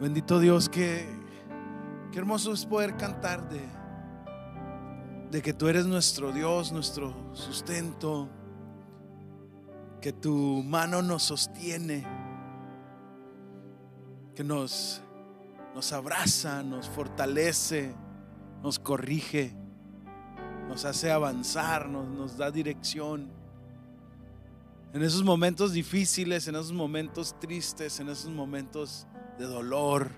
Bendito Dios, que qué hermoso es poder cantar de, de que tú eres nuestro Dios, nuestro sustento, que tu mano nos sostiene, que nos, nos abraza, nos fortalece, nos corrige, nos hace avanzar, nos, nos da dirección. En esos momentos difíciles, en esos momentos tristes, en esos momentos de dolor,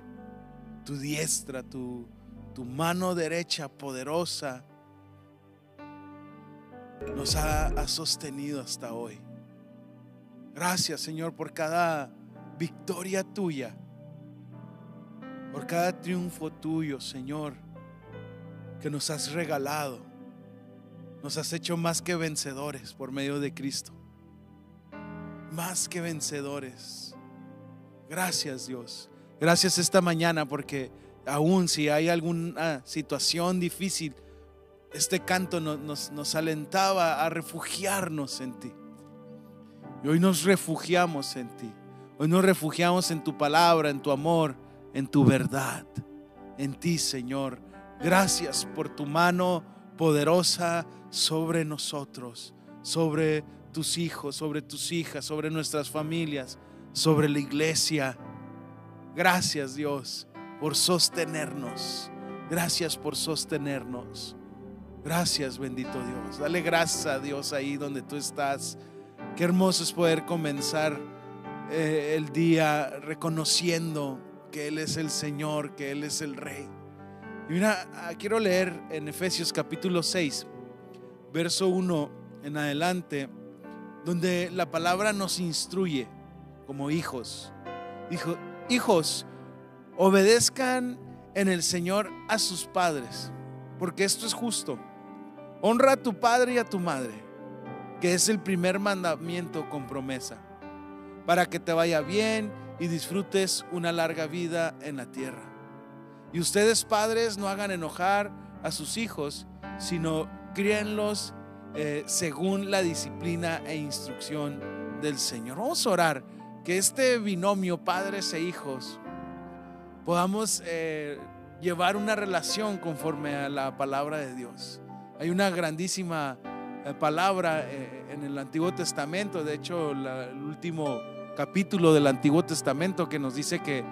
tu diestra, tu, tu mano derecha poderosa nos ha, ha sostenido hasta hoy. Gracias Señor por cada victoria tuya, por cada triunfo tuyo, Señor, que nos has regalado. Nos has hecho más que vencedores por medio de Cristo. Más que vencedores. Gracias Dios. Gracias esta mañana porque aún si hay alguna situación difícil, este canto nos, nos, alentaba a refugiarnos en ti. Y hoy nos refugiamos en ti. Hoy nos refugiamos en tu palabra, en tu amor, en tu verdad. En ti, Señor. Gracias por tu mano poderosa sobre nosotros, sobre tus hijos, sobre tus hijas, sobre nuestras familias, sobre la iglesia. Gracias Dios por sostenernos. Gracias por sostenernos. Gracias bendito Dios. Dale gracias a Dios ahí donde tú estás. Qué hermoso es poder comenzar eh, el día reconociendo que Él es el Señor, que Él es el Rey. Y mira, ah, quiero leer en Efesios capítulo 6, verso 1 en adelante, donde la palabra nos instruye como hijos. Dijo, hijos, obedezcan en el Señor a sus padres, porque esto es justo. Honra a tu padre y a tu madre, que es el primer mandamiento con promesa, para que te vaya bien y disfrutes una larga vida en la tierra. Y ustedes padres no hagan enojar a sus hijos, sino críenlos eh, según la disciplina e instrucción del Señor. Vamos a orar que este binomio padres e hijos podamos eh, llevar una relación conforme a la palabra de Dios. Hay una grandísima eh, palabra en el Antiguo Testamento, de hecho el último capítulo del Antiguo Testamento que nos dice que,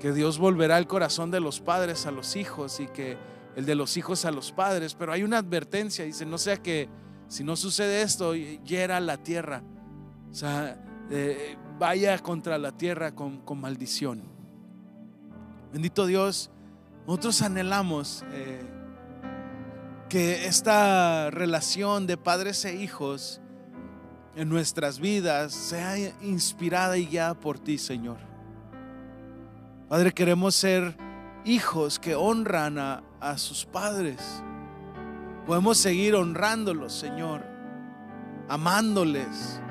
que Dios volverá el corazón de los padres a los hijos y que el de los hijos a los padres, pero hay una advertencia, dice, no sea que si no sucede esto, hiera la tierra, o sea, eh, vaya contra la tierra con, con, maldición. Bendito Dios, nosotros anhelamos eh, que esta relación de padres e hijos en nuestras vidas sea inspirada y guiada por ti, Señor. Padre, queremos ser hijos que honran a, a sus padres. Podemos seguir honrándolos, Señor, amándoles.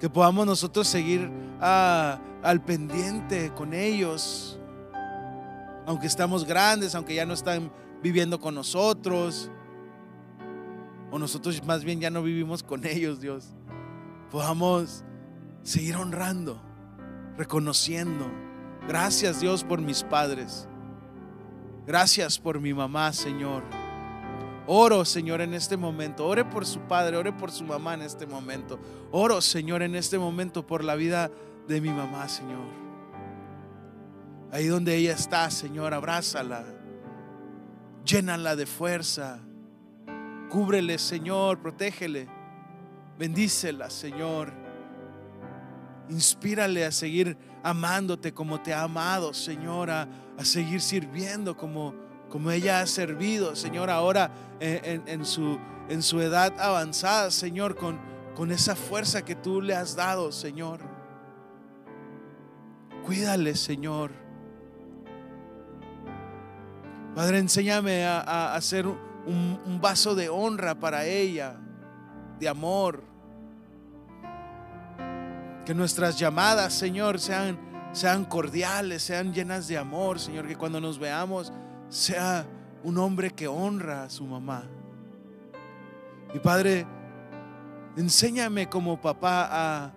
Que podamos nosotros seguir a, al pendiente con ellos, aunque estamos grandes, aunque ya no están viviendo con nosotros o nosotros más bien ya no vivimos con ellos, Dios, podamos seguir honrando, reconociendo. Gracias Dios por mis padres. Gracias por mi mamá, Señor. Oro, Señor, en este momento. Ore por su padre, ore por su mamá en este momento. Oro, Señor, en este momento por la vida de mi mamá, Señor. Ahí donde ella está, Señor, abrázala. Llénala de fuerza. Cúbrele, Señor, protégele. Bendícela, Señor. Inspírale a seguir amándote como te ha amado, Señor, a, seguir sirviendo como, como ella ha servido, Señor, ahora en, su, en su edad avanzada, Señor, con, con esa fuerza que tú le has dado, Señor. Cuídale, Señor. Padre, enséñame a, a, a ser un, vaso de honra para ella, de amor. Que nuestras llamadas, Señor, sean, sean cordiales, sean llenas de amor, Señor. Que cuando nos veamos sea un hombre que honra a su mamá. Y Padre, enséñame como papá a,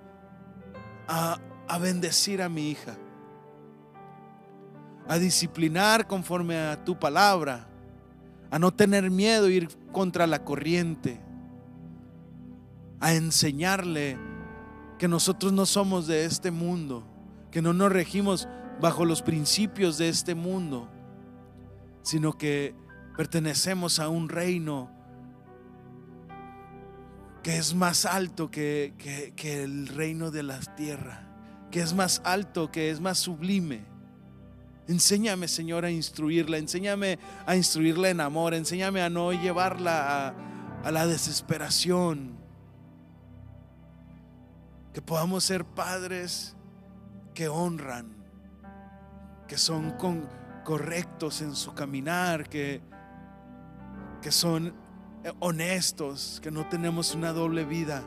a, a bendecir a mi hija. a disciplinar conforme a tu palabra, a no tener miedo, ir contra la corriente, a enseñarle que nosotros no somos de este mundo, que no nos regimos bajo los principios de este mundo, sino que pertenecemos a un reino que es más alto que, que, el reino de la tierra, que es más alto, que es más sublime. Enséñame, Señor, a instruirla, enséñame a instruirla en amor, enséñame a no llevarla a, a la desesperación. Que podamos ser padres que honran, que son con, correctos en su caminar, que, que son eh, honestos, que no tenemos una doble vida.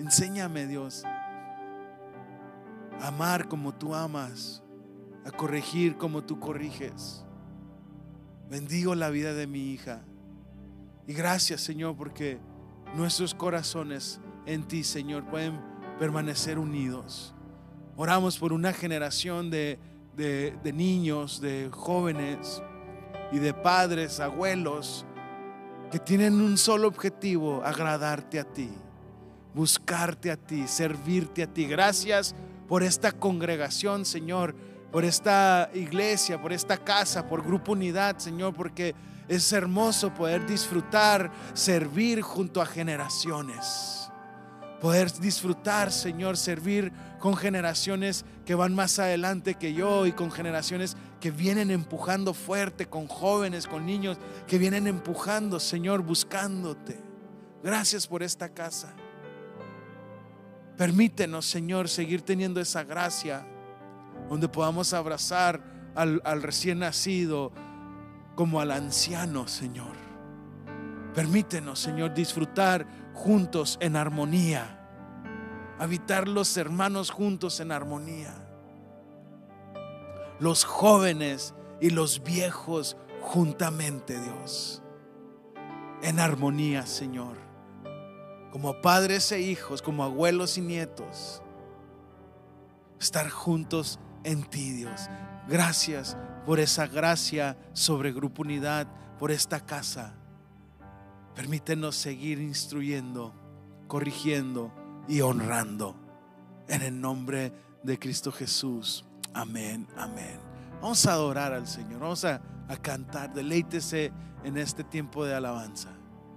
Enséñame, Dios, a amar como tú amas, a corregir como tú corriges. Bendigo la vida de mi hija. Y gracias, Señor, porque nuestros corazones en ti, Señor, pueden permanecer unidos. Oramos por una generación de, niños, de jóvenes, y de padres, abuelos, que tienen un solo objetivo, agradarte a ti, buscarte a ti, servirte a ti. Gracias por esta congregación, Señor, por esta iglesia, por esta casa, por Grupo Unidad, Señor, porque es hermoso poder disfrutar, servir junto a generaciones. Poder disfrutar, Señor, servir con generaciones que van más adelante que yo y con generaciones que vienen empujando fuerte, con jóvenes, con niños, que vienen empujando, Señor, buscándote. Gracias por esta casa. Permítenos, Señor, seguir teniendo esa gracia donde podamos abrazar al, al recién nacido como al anciano, Señor. Permítenos, Señor, disfrutar juntos en armonía. Habitar los hermanos juntos en armonía. Los jóvenes y los viejos juntamente, Dios. En armonía, Señor. Como padres e hijos, como abuelos y nietos. Estar juntos en ti, Dios. Gracias por esa gracia sobre Grupo Unidad, por esta casa Permítenos seguir instruyendo, corrigiendo y honrando. En el nombre de Cristo Jesús. Amén, amén. Vamos a adorar al Señor, vamos a, a cantar. Deleítese en este tiempo de alabanza.